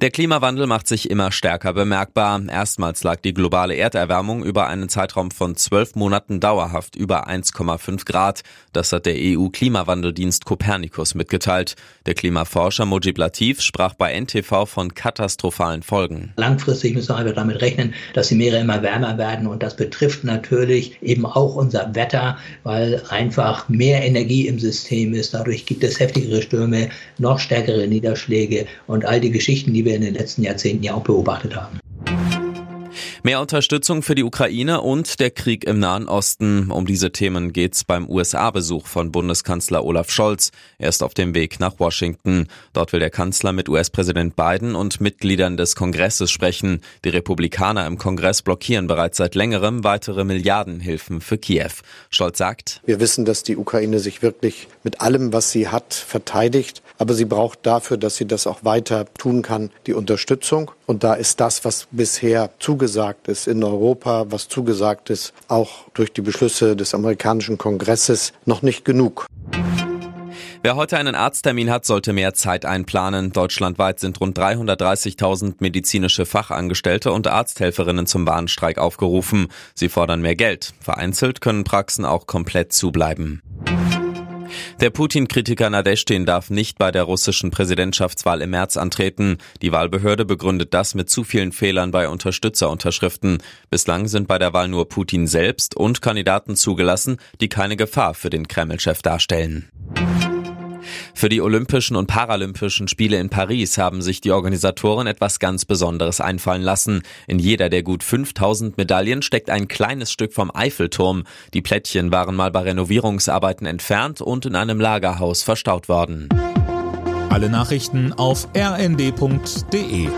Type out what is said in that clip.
Der Klimawandel macht sich immer stärker bemerkbar. Erstmals lag die globale Erderwärmung über einen Zeitraum von zwölf Monaten dauerhaft über 1,5 Grad. Das hat der EU-Klimawandeldienst Copernicus mitgeteilt. Der Klimaforscher Mojib Latif sprach bei NTV von katastrophalen Folgen. Langfristig müssen wir einfach damit rechnen, dass die Meere immer wärmer werden und das betrifft natürlich eben auch unser Wetter, weil einfach mehr Energie im System ist. Dadurch gibt es heftigere Stürme, noch stärkere Niederschläge und all die Geschichten Geschichten, die wir in den letzten Jahrzehnten ja auch beobachtet haben. Mehr Unterstützung für die Ukraine und der Krieg im Nahen Osten. Um diese Themen geht's beim USA-Besuch von Bundeskanzler Olaf Scholz. Er ist auf dem Weg nach Washington. Dort will der Kanzler mit US-Präsident Biden und Mitgliedern des Kongresses sprechen. Die Republikaner im Kongress blockieren bereits seit längerem weitere Milliardenhilfen für Kiew. Scholz sagt, Wir wissen, dass die Ukraine sich wirklich mit allem, was sie hat, verteidigt. Aber sie braucht dafür, dass sie das auch weiter tun kann, die Unterstützung. Und da ist das, was bisher zugesagt ist in Europa, was zugesagt ist, auch durch die Beschlüsse des amerikanischen Kongresses, noch nicht genug. Wer heute einen Arzttermin hat, sollte mehr Zeit einplanen. Deutschlandweit sind rund 330.000 medizinische Fachangestellte und Arzthelferinnen zum Warnstreik aufgerufen. Sie fordern mehr Geld. Vereinzelt können Praxen auch komplett zubleiben. Der Putin-Kritiker Nadeshtin darf nicht bei der russischen Präsidentschaftswahl im März antreten. Die Wahlbehörde begründet das mit zu vielen Fehlern bei Unterstützerunterschriften. Bislang sind bei der Wahl nur Putin selbst und Kandidaten zugelassen, die keine Gefahr für den Kreml-Chef darstellen. Für die Olympischen und Paralympischen Spiele in Paris haben sich die Organisatoren etwas ganz Besonderes einfallen lassen. In jeder der gut 5000 Medaillen steckt ein kleines Stück vom Eiffelturm. Die Plättchen waren mal bei Renovierungsarbeiten entfernt und in einem Lagerhaus verstaut worden. Alle Nachrichten auf rnd.de